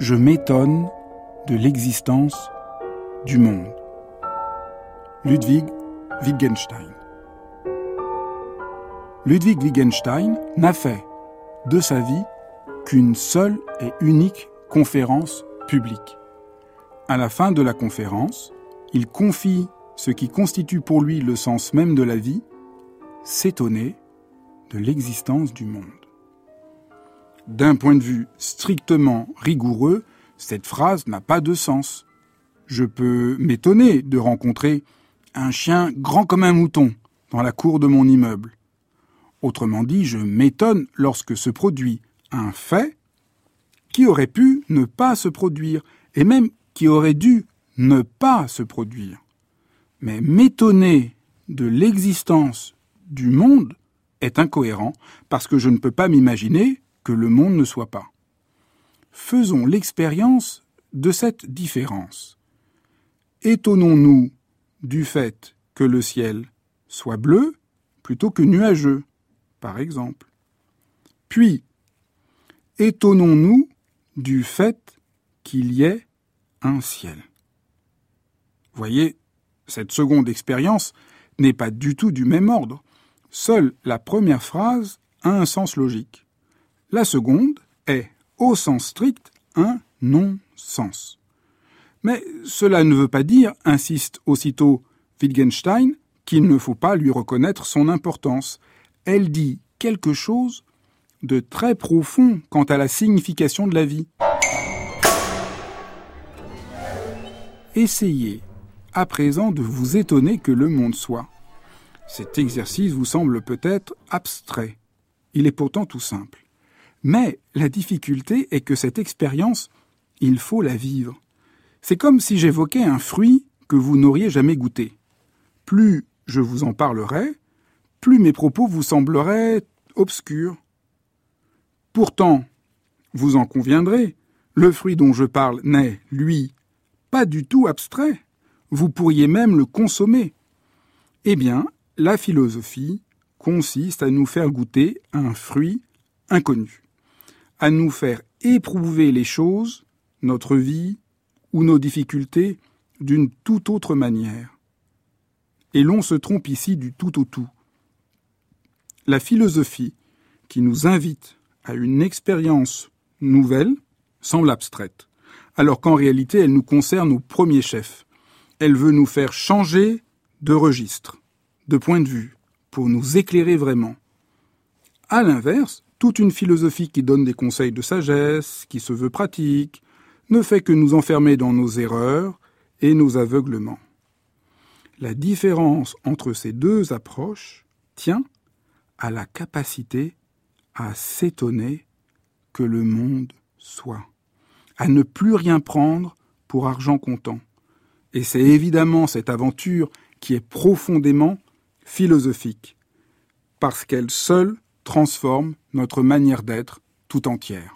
je m'étonne de l'existence du monde. Ludwig Wittgenstein. Ludwig Wittgenstein n'a fait de sa vie qu'une seule et unique conférence publique. À la fin de la conférence, il confie ce qui constitue pour lui le sens même de la vie, s'étonner de l'existence du monde. D'un point de vue strictement rigoureux, cette phrase n'a pas de sens. Je peux m'étonner de rencontrer un chien grand comme un mouton dans la cour de mon immeuble. Autrement dit, je m'étonne lorsque se produit un fait qui aurait pu ne pas se produire, et même qui aurait dû ne pas se produire. Mais m'étonner de l'existence du monde est incohérent parce que je ne peux pas m'imaginer que le monde ne soit pas. Faisons l'expérience de cette différence. Étonnons-nous du fait que le ciel soit bleu plutôt que nuageux, par exemple. Puis, étonnons-nous du fait qu'il y ait un ciel. Voyez, cette seconde expérience n'est pas du tout du même ordre. Seule la première phrase a un sens logique. La seconde est, au sens strict, un non-sens. Mais cela ne veut pas dire, insiste aussitôt Wittgenstein, qu'il ne faut pas lui reconnaître son importance. Elle dit quelque chose de très profond quant à la signification de la vie. Essayez à présent de vous étonner que le monde soit. Cet exercice vous semble peut-être abstrait. Il est pourtant tout simple. Mais la difficulté est que cette expérience, il faut la vivre. C'est comme si j'évoquais un fruit que vous n'auriez jamais goûté. Plus je vous en parlerai, plus mes propos vous sembleraient obscurs. Pourtant, vous en conviendrez, le fruit dont je parle n'est, lui, pas du tout abstrait. Vous pourriez même le consommer. Eh bien, la philosophie consiste à nous faire goûter un fruit inconnu, à nous faire éprouver les choses, notre vie ou nos difficultés d'une toute autre manière. Et l'on se trompe ici du tout au tout. La philosophie, qui nous invite à une expérience nouvelle, semble abstraite alors qu'en réalité elle nous concerne au premier chef. Elle veut nous faire changer de registre, de point de vue, pour nous éclairer vraiment. À l'inverse, toute une philosophie qui donne des conseils de sagesse, qui se veut pratique, ne fait que nous enfermer dans nos erreurs et nos aveuglements. La différence entre ces deux approches tient à la capacité à s'étonner que le monde soit à ne plus rien prendre pour argent comptant. Et c'est évidemment cette aventure qui est profondément philosophique, parce qu'elle seule transforme notre manière d'être tout entière.